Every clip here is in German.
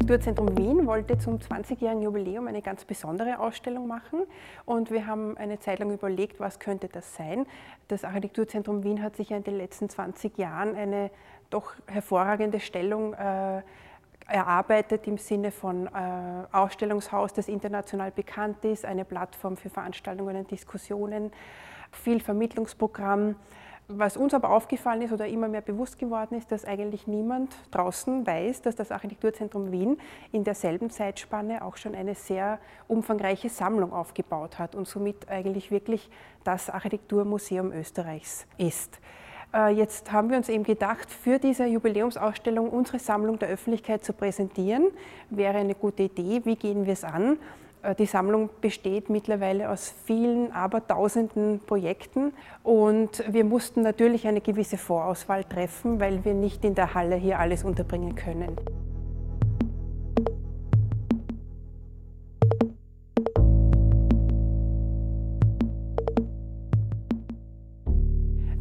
Architekturzentrum Wien wollte zum 20-jährigen Jubiläum eine ganz besondere Ausstellung machen und wir haben eine Zeit lang überlegt, was könnte das sein. Das Architekturzentrum Wien hat sich ja in den letzten 20 Jahren eine doch hervorragende Stellung äh, erarbeitet im Sinne von äh, Ausstellungshaus, das international bekannt ist, eine Plattform für Veranstaltungen und Diskussionen, viel Vermittlungsprogramm. Was uns aber aufgefallen ist oder immer mehr bewusst geworden ist, dass eigentlich niemand draußen weiß, dass das Architekturzentrum Wien in derselben Zeitspanne auch schon eine sehr umfangreiche Sammlung aufgebaut hat und somit eigentlich wirklich das Architekturmuseum Österreichs ist. Äh, jetzt haben wir uns eben gedacht, für diese Jubiläumsausstellung unsere Sammlung der Öffentlichkeit zu präsentieren, wäre eine gute Idee. Wie gehen wir es an? Äh, die Sammlung besteht mittlerweile aus vielen, aber tausenden Projekten und wir mussten natürlich eine gewisse Vorauswahl treffen, weil wir nicht in der Halle hier alles unterbringen können.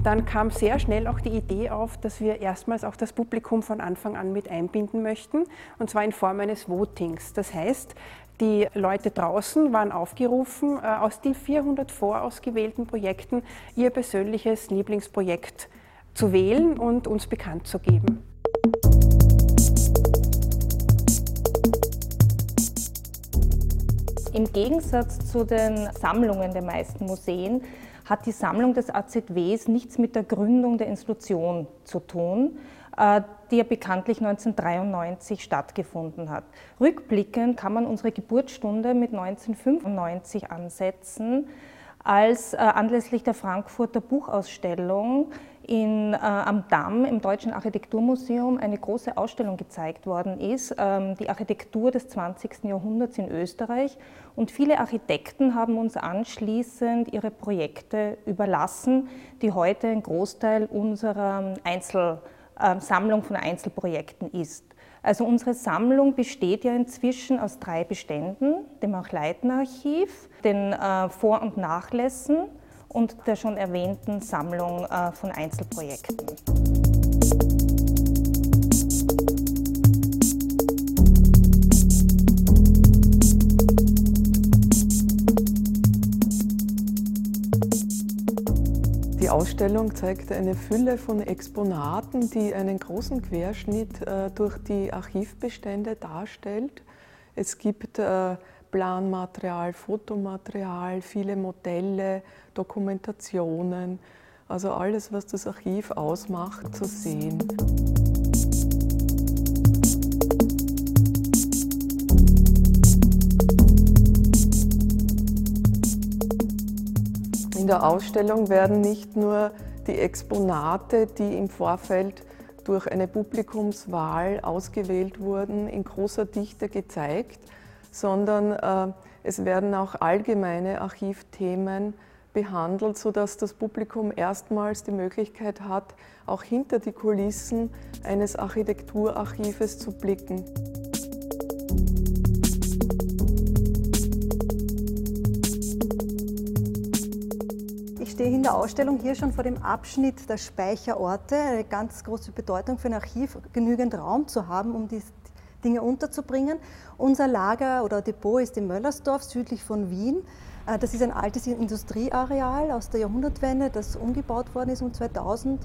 Dann kam sehr schnell auch die Idee auf, dass wir erstmals auch das Publikum von Anfang an mit einbinden möchten, und zwar in Form eines Votings. Das heißt, die Leute draußen waren aufgerufen, äh, aus den 400 vorausgewählten Projekten ihr persönliches Lieblingsprojekt zu wählen und uns bekannt zu geben. Im Gegensatz zu den Sammlungen der meisten Museen hat die Sammlung des AZWs nichts mit der Gründung der Institution zu tun, die ja bekanntlich 1993 stattgefunden hat. Rückblickend kann man unsere Geburtsstunde mit 1995 ansetzen, als äh, anlässlich der Frankfurter Buchausstellung in, äh, am Damm im Deutschen Architekturmuseum eine große Ausstellung gezeigt worden ist, ähm, die Architektur des 20. Jahrhunderts in Österreich. Und viele Architekten haben uns anschließend ihre Projekte überlassen, die heute ein Großteil unserer Einzel- ähm, Sammlung von Einzelprojekten ist. Also unsere Sammlung besteht ja inzwischen aus drei Beständen, dem Achleitenarchiv, den äh, Vor- und Nachlässen und der schon erwähnten Sammlung äh, von Einzelprojekten. Die Ausstellung zeigt eine Fülle von Exponaten, die einen großen Querschnitt äh, durch die Archivbestände darstellt. Es gibt äh, Planmaterial, Fotomaterial, viele Modelle, Dokumentationen, also alles, was das Archiv ausmacht, zu sehen. Der Ausstellung werden nicht nur die Exponate, die im Vorfeld durch eine Publikumswahl ausgewählt wurden, in großer Dichte gezeigt, sondern äh, es werden auch allgemeine Archivthemen behandelt, sodass das Publikum erstmals die Möglichkeit hat, auch hinter die Kulissen eines Architekturarchives zu blicken. In der Ausstellung hier schon vor dem Abschnitt der Speicherorte. Eine ganz große Bedeutung für ein Archiv, genügend Raum zu haben, um die Dinge unterzubringen. Unser Lager oder Depot ist in Möllersdorf, südlich von Wien. Äh, das ist ein altes Industrieareal aus der Jahrhundertwende, das umgebaut worden ist um 2000.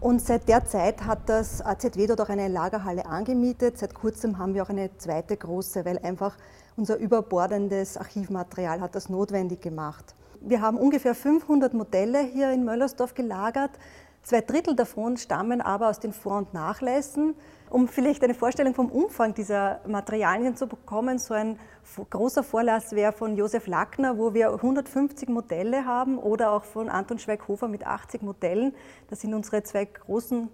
Und seit der Zeit hat das AZW dort auch eine Lagerhalle angemietet. Seit kurzem haben wir auch eine zweite große, weil einfach unser überbordendes Archivmaterial hat das notwendig gemacht. Wir haben ungefähr 500 Modelle hier in Möllersdorf gelagert. Zwei Drittel davon stammen aber aus den Vor- und Nachlässen. Um vielleicht eine Vorstellung vom Umfang dieser Materialien zu bekommen, so ein großer Vorlass wäre von Josef Lackner, wo wir 150 Modelle haben, oder auch von Anton Schweighofer mit 80 Modellen. Das sind unsere zwei großen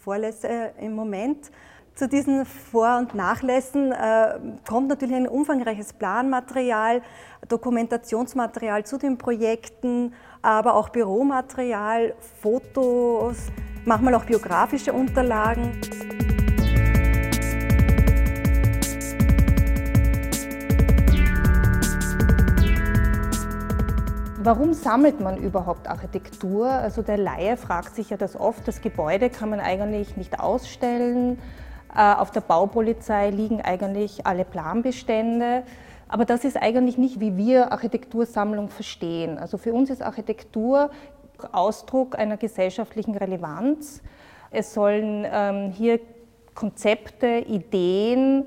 Vorlässe im Moment. Zu diesen Vor- und Nachlässen äh, kommt natürlich ein umfangreiches Planmaterial, Dokumentationsmaterial zu den Projekten, aber auch Büromaterial, Fotos, manchmal auch biografische Unterlagen. Warum sammelt man überhaupt Architektur? Also der Laie fragt sich ja das oft, das Gebäude kann man eigentlich nicht ausstellen. Äh, auf der Baupolizei liegen eigentlich alle Planbestände. Aber das ist eigentlich nicht, wie wir Architektursammlung verstehen. Also für uns ist Architektur Ausdruck einer gesellschaftlichen Relevanz. Es sollen ähm, hier Konzepte, Ideen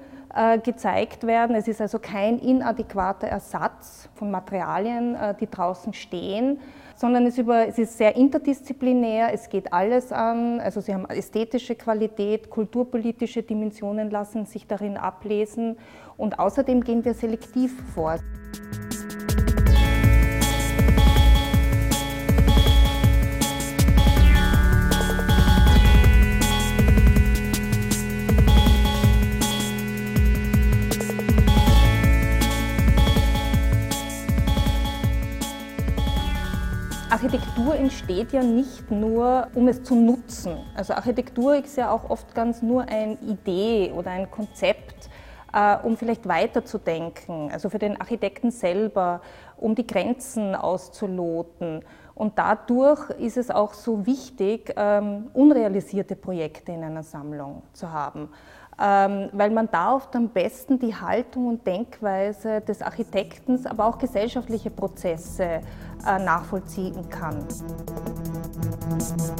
gezeigt werden. Es ist also kein inadäquater Ersatz von Materialien, äh, die draußen stehen, sondern es, über, es ist sehr interdisziplinär, es geht alles an, also sie haben ästhetische Qualität, kulturpolitische Dimensionen lassen sich darin ablesen und außerdem gehen wir selektiv vor. Architektur entsteht ja nicht nur, um es zu nutzen. Also Architektur ist ja auch oft ganz nur eine Idee oder ein Konzept, äh, um vielleicht weiterzudenken, also für den Architekten selber, um die Grenzen auszuloten. Und dadurch ist es auch so wichtig, ähm, unrealisierte Projekte in einer Sammlung zu haben, ähm, weil man da oft am besten die Haltung und Denkweise des Architekten, aber auch gesellschaftliche Prozesse äh, nachvollziehen kann. Musik